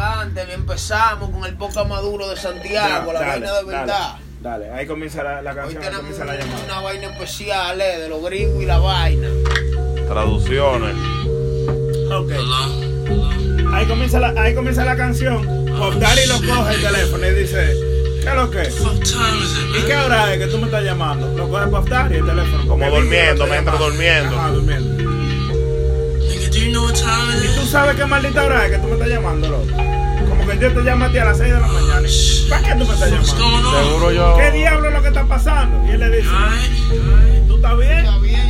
elegante. Bien empezamos con el poca maduro de Santiago, la Dale, vaina de verdad. Dale, ahí comienza la, la Hoy canción, ahí tenemos comienza la llamada. una vaina especial, eh, de los gringos y la vaina. Traducciones. Ok. Ahí comienza la, ahí comienza la canción. Pop Daddy lo coge el teléfono y dice, ¿qué es lo que? es? ¿Y qué hora es que tú me estás llamando? Lo coge Pop Daddy el teléfono. Como durmiendo, mientras durmiendo. Ajá, durmiendo. ¿Y tú sabes qué maldita hora es que tú me estás llamando, loco? Como que yo te llamo a ti a las 6 de la mañana. ¿Para qué tú me estás llamando? Seguro yo. ¿Qué diablo es lo que está pasando? Y él le dice, ¿tú estás bien? Está bien,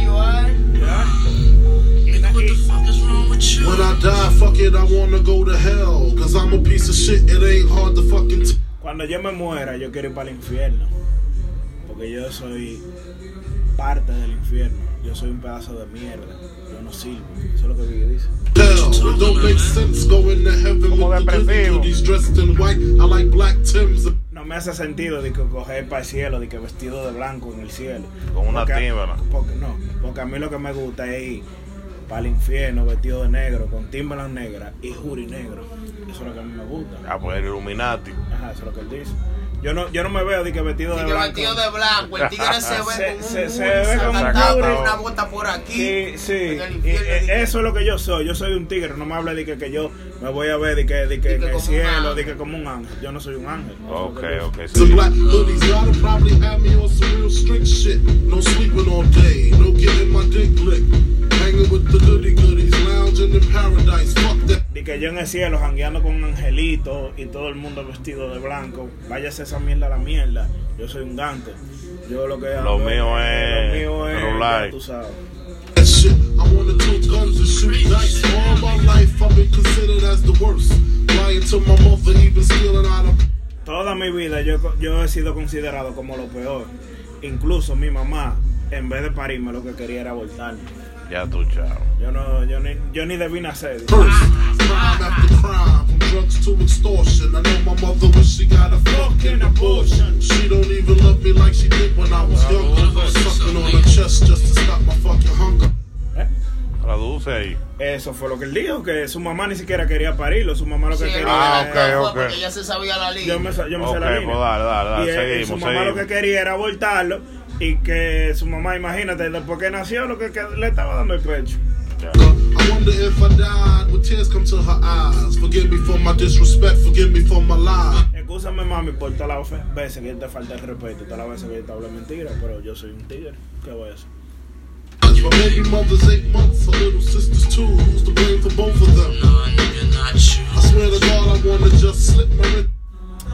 When I die, fuck it, I wanna go to hell. Cause I'm a piece of shit, it ain't hard to fucking t- Cuando yo me muera, yo quiero ir para el infierno. Porque yo soy parte del infierno. Yo soy un pedazo de mierda. Yo no sirvo. Eso es lo que Biggie dice. Como depresivo. No me hace sentido de que coger para el cielo, de que vestido de blanco en el cielo. Con una. Porque, no, porque a mí lo que me gusta es ir para el infierno vestido de negro, con Timberland negra y Jury negro. Eso es lo que a mí me gusta. Ah, pues el Illuminati. Ajá, eso es lo que él dice. Yo no, yo no me veo de que vestido de que blanco. vestido de blanco, el tigre se ve Se- con un se- se ve como un con una bota por aquí. Sí, sí. En el Y, infierno, eh, eso es lo que yo soy. Yo soy un tigre. No me hable de que, que yo me voy a ver de que, de que, que en el cielo, de que como un ángel. Yo no soy un ángel. Ok, ok. Que yo en el cielo jangueando con angelitos y todo el mundo vestido de blanco. Váyase esa mierda a la mierda. Yo soy un gante. Yo lo que Lo mío es Lo mío es. ya Tú sabes. that shit. I wanna tote guns and shoot dice. All my life I've been considered as the worst. Lying to my mother, even stealing out of. Toda mi vida yo, yo he sido considerado como lo peor. Incluso mi mamá, en vez de parirme, lo que quería era abortarme. Ya tú, chao. Yo no, yo ni, yo ni debí nacer. Drugs to extortion. I know my mother wish she got a fucking abortion. She don't even love me like she did when I was younger. Sucking on her chest just to stop my fucking hunger. Traduce ahí. Eso fue lo que él dijo, que su mamá ni siquiera quería parirlo, su mamá lo que Sí, quería Ah, era- ok, fue ok. Porque ya se sabía la línea. Yo me, sa- yo me sé Ok, la pues dale, dale, dale, y él- seguimos, su mamá lo que quería era abortarlo y que su mamá, imagínate, después que nació, lo que, que le estaba dando el pecho. I wonder if I died, would tears come to her eyes? Forgive me for my disrespect, forgive me for my lie. Excúsame, mami, por todas las veces que te falta el respeto, todas las veces que te hablo mentira, pero yo soy un tigre. ¿Qué voy a hacer? My baby mother's eight months, her little sister's two. Who's to blame for both of them? I swear to God, I wanna just slip my wrist.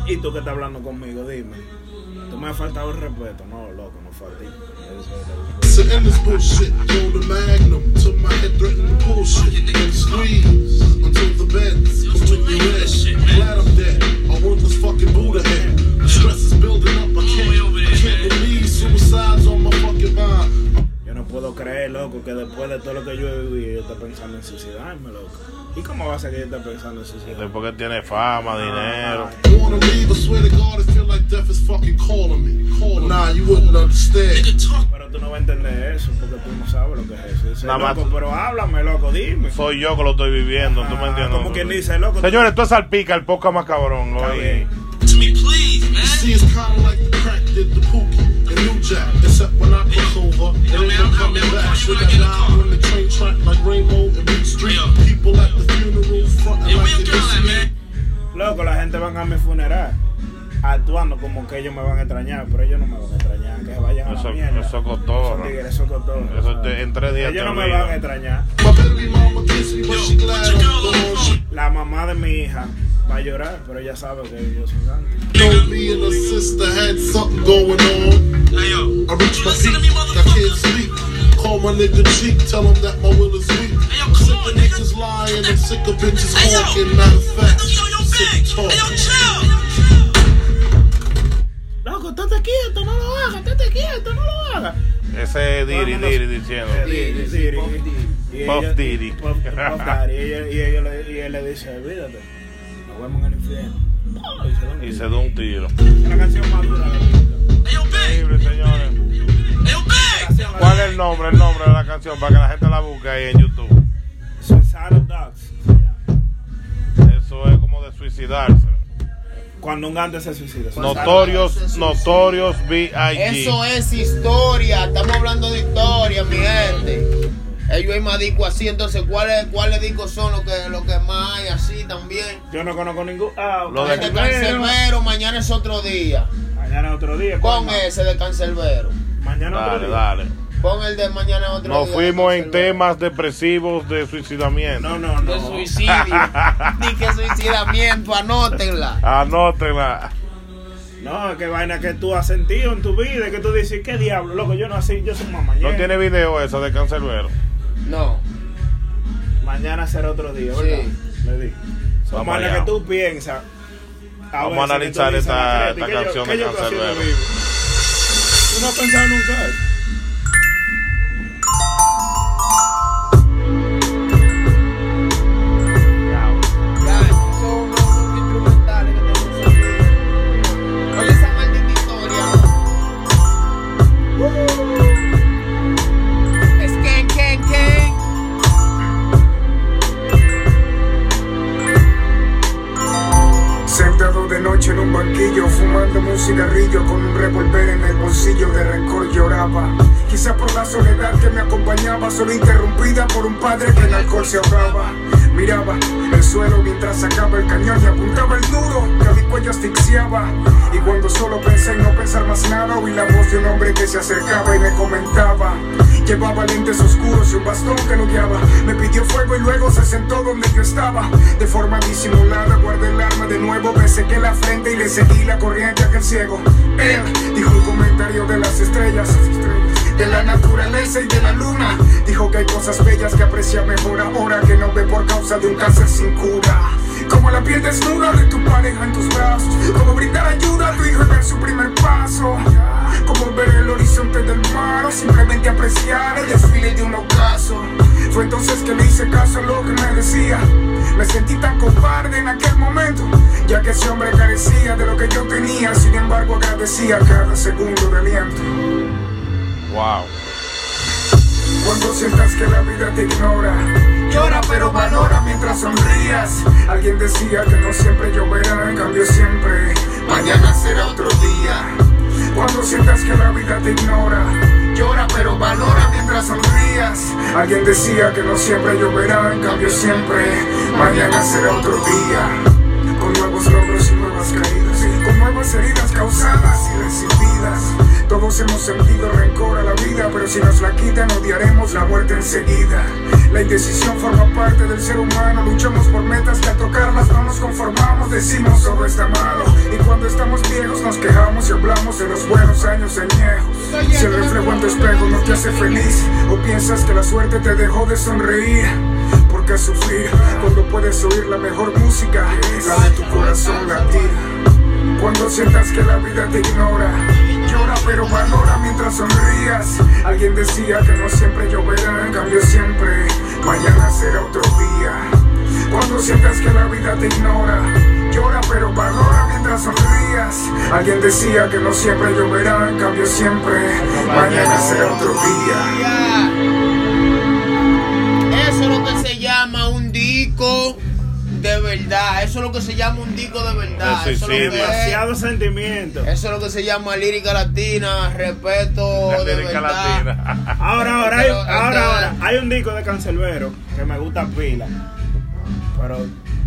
¿Y tú que estás hablando conmigo? Dime. Tú me has faltado el respeto. No, loco, no fue a ti. Bullshit, the magnum my head, threaten to bullshit. Cómo va a ser que yo esté pensando en suicidarme? Después que tiene fama, dinero. I wanna leave, I swear to God, I feel like death is fucking calling me. Calling nah, you wouldn't understand. Pero tú no vas a entender eso, porque tú no sabes lo que es eso. Nada más loco, tú- pero háblame, loco, dime. Soy yo que lo estoy viviendo, ¿tú me Ah, entiendes? Como quien dice, loco. Señores, tú es salpica el poca más cabrón. Está oye. bien. You see, it's kinda like the crack did the Pookie and New Jack. Except when I over, it ain't no coming back. Should I die when the train track like Rainbow and Street? People at the funeral frontin' like they miss me. Loco, la gente van a mi funeral actuando como que ellos me van a extrañar, pero ellos no me van a extrañar, que vayan a Eso- la mierda. eso cotorro. Tigres, eso cotorro. Eso te- en tres días Ellos no me van a extrañar. La mamá de mi hija va a llorar, pero ella sabe que yo soy grande. I reached my peak, I can't sleep. Call my nigga cheek, tell him that my will is weak. I'm sick of niggas lying, I'm sick of bitches talking. Matter of fact, I'm sick of talking. Loco, estate quieto, no lo hagas, estate quieto, no lo hagas. Ese es Diri. Diri diciendo. Eh, Diri, Diri. Puff Puff Daddy. Y, ella- le- dice, olvídate, nos vemos en el infierno. No, y se da un Y tiro. se da un tiro. Es la canción más dura el nombre, el nombre de la canción para que la gente la busque ahí en YouTube? Suicidal Dogs. Eso es como de suicidarse. Cuando un gante se suicida. Notorios, notorios B.I.G. Eso es historia. Estamos hablando de historia, mi gente. Ellos hay más discos así, entonces ¿cuáles, cuáles discos son los que, los que más hay así también? Yo no conozco ningún. Ah, Lo de- Este. Cancerbero, mañana es otro día. Mañana es otro día. ¿cuál Pon más? ese de Cancerbero. Mañana otro Dale, día. dale. Pon el de mañana otro Nos día. fuimos en temas depresivos de suicidamiento. No, no, no. De suicidio. Ni que suicidamiento, anótenla. Anótenla. No, qué vaina que tú has sentido en tu vida, que tú dices, ¿qué diablo? Loco, yo no así, yo soy mamañero. ¿No tiene video eso de Cancerbero? No. Mañana será otro día, Sí. ¿verdad? Le di. Vamos allá. que tú piensas. Vamos a veces que analizar esta- "Macretti, esta ¿qué yo- canción de yo estoy haciendo Canserbero?" vivo?" Tú no has pensado nunca interrumpida por un padre que en alcohol se ahogaba. Miraba el suelo mientras sacaba el cañón y apuntaba el nudo que mi cuello asfixiaba. Y cuando solo pensé en no pensar más nada, oí la voz de un hombre que se acercaba y me comentaba. Llevaba lentes oscuros y un bastón que lo guiaba. Me pidió fuego y luego se sentó donde yo estaba. De forma disimulada guardé el arma de nuevo, me sequé la frente y le seguí la corriente a aquel ciego. Él comentario de las estrellas, de la naturaleza y de la luna. Dijo que hay cosas bellas que aprecia mejor ahora que no ve por causa de un cáncer sin cura. Como la piel desnuda de tu pareja en tus brazos. Como brindar ayuda a tu hijo y ver su primer paso. Como ver el horizonte del mar o simplemente apreciar el desfile de un ocaso. Fue entonces que le hice caso a lo que me decía. Me sentí tan cobarde en aquel momento, ya que ese hombre carecía de lo que yo tenía. Sin embargo, agradecía cada segundo de aliento. Wow. Cuando sientas que la vida te ignora, llora pero valora mientras sonrías. Alguien decía que no siempre lloverá, en cambio siempre mañana será otro día. Cuando sientas que la vida te ignora, llora pero valora mientras sonrías. Alguien decía que no siempre lloverá, en cambio siempre mañana será otro día. Nuevos logros y nuevas caídas, con nuevas heridas causadas y recibidas. Todos hemos sentido rencor a la vida, pero si nos la quitan odiaremos la muerte enseguida. La indecisión forma parte del ser humano, luchamos por metas que al tocarlas no nos conformamos, decimos todo está malo. Y cuando estamos viejos nos quejamos y hablamos de los buenos años añejos. Si el reflejo en tu espejo no te hace feliz, o piensas que la suerte te dejó de sonreír. ¿Por qué sufrir cuando puedes oír la mejor música? La de tu corazón latir. Cuando sientas que la vida te ignora, pero valora mientras sonrías. Alguien decía que no siempre lloverá, en cambio siempre mañana será otro día. Cuando sientas que la vida te ignora, llora pero valora mientras sonrías. Alguien decía que no siempre lloverá, en cambio siempre mañana será otro día. Eso es lo que se llama un disco de verdad. Eso es lo que se llama un disco de verdad. Eso es lo que es. Demasiado sentimiento. Eso es lo que se llama lírica latina, respeto La de lírica verdad. latina. Ahora, ahora, hay, ahora, ahora, hay un disco de Cancelbero que me gusta pila. Pero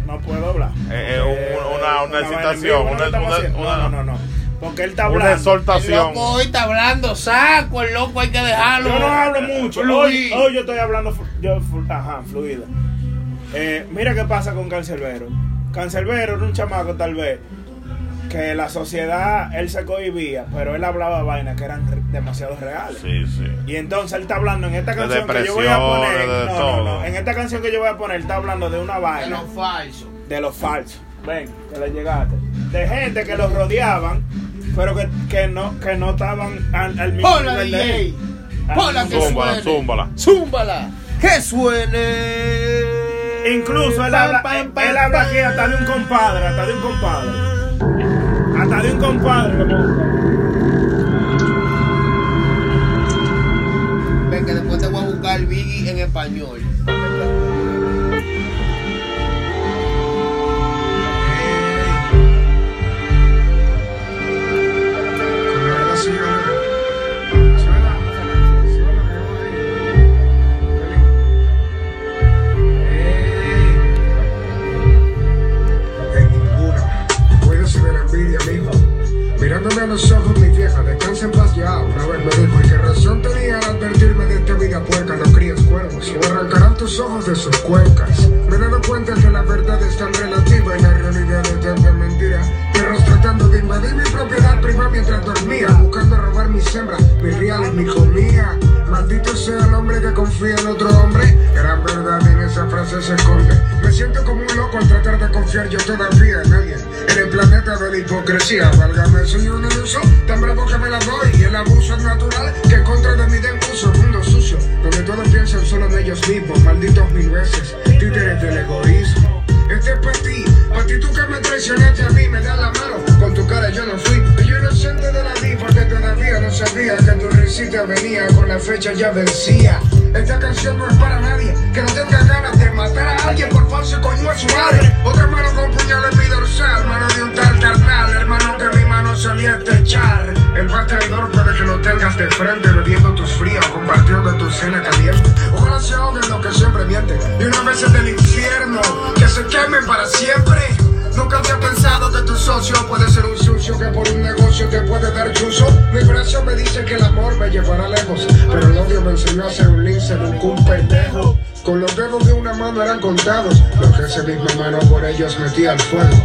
no puedo hablar. Eh, eh, un- una- una en excitación, una- una- una- no, no, no. Porque él está Una hablando. El exhortación. loco hoy está hablando saco, el loco hay que dejarlo. Yo no hablo mucho. Hoy, hoy yo estoy hablando yo, ajá, fluido. Eh, mira qué pasa con Cancelbero. Cancelbero era un chamaco tal vez que la sociedad, él se cohibía, pero él hablaba vainas que eran re- demasiado reales. Sí, sí. Y entonces él está hablando en esta De canción que yo voy a poner. de no, todo. no, no. En esta canción que yo voy a poner, él está hablando de una De vaina lo falso. de los falsos. Ven, que le llegaste. De gente que los rodeaban, pero que, que no, que no estaban al, al mismo Hola nivel de DJ. él. Hola que Zúmbala, suene. zúmbala. Zúmbala. Que suene. Incluso él habla, él, él habla aquí hasta de un compadre, hasta de un compadre. Hasta de un compadre. le. Ven que después te voy a buscar Biggie en español. Tus ojos de sus cuencas. Me he dado cuenta que la verdad es tan relativa y la realidad es tanta mentira. Tratando de invadir mi propiedad privada mientras dormía, buscando robar mis hembras, mis reales, mi comida. Maldito sea el hombre que confía en otro hombre. Gran verdad en esa frase se esconde. Me siento como un loco al tratar de confiar yo todavía en alguien. En el planeta de la hipocresía, válgame, soy un iluso, tan bravo que me la doy. Y el abuso es natural que contra de mí den uso. Mundo sucio, donde todos piensan solo en ellos mismos. Malditos mil veces, títeres del egoísmo. Este es para ti, para ti tú que me traicionaste a mí, me das la mano. Con tu cara yo no fui, y yo inocente de la di porque todavía no sabía que tu risita venía con la fecha ya vencía. Esta canción no es para nadie que no tenga ganas de matar a alguien por falso coño a su madre. Otra mano con puñal en mi dorsal, mano de un tal carnal, hermano que mi mano solía echar. El bateador puede que lo tengas de frente, bebiendo tus fríos, compartiendo tu cena caliente. Ojalá se ahoguen los que siempre mienten, y una vez es del infierno, que se quemen para siempre. Que por un negocio te puede dar chuzo. Mi corazón me dice que el amor me llevará lejos, pero el odio me enseñó a ser un lince, un pendejo. Con los dedos de una mano eran contados, los que esa misma mano por ellos metía al fuego.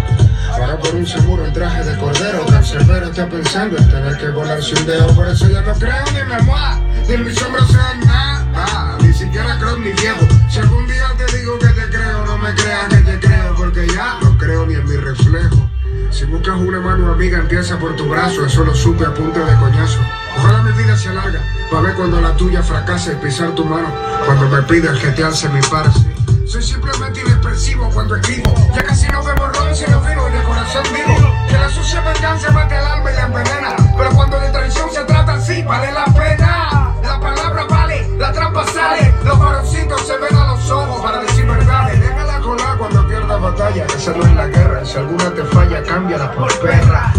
Ahora por un seguro en traje de cordero, cancerbero está pensando en tener que volarse un dedo. Por eso ya no creo ni mi almohada, ni mis hombros sean nada. Ni siquiera creo en mi viejo. Si algún día te digo que te creo, no me creas que te creo, porque ya no creo ni en mi reflejo. Si buscas una mano amiga, empieza por tu brazo, eso lo supe a punta de coñazo. Ojalá mi vida se alarga, para ver cuando la tuya fracase y pisar tu mano, cuando me pidan jetearse mi parce. Soy simplemente inexpresivo cuando escribo, ya casi no bebo ron sino vino y de corazón vivo. Que la sucia venganza mate el alma y la envenena, pero cuando de traición se trata sí vale la pena. La palabra vale, la trampa sale, los varoncitos se ven a los ojos para decir verdades. Déjala colar cuando pierdas batalla, esa no la si alguna te falla, cámbiala por perra.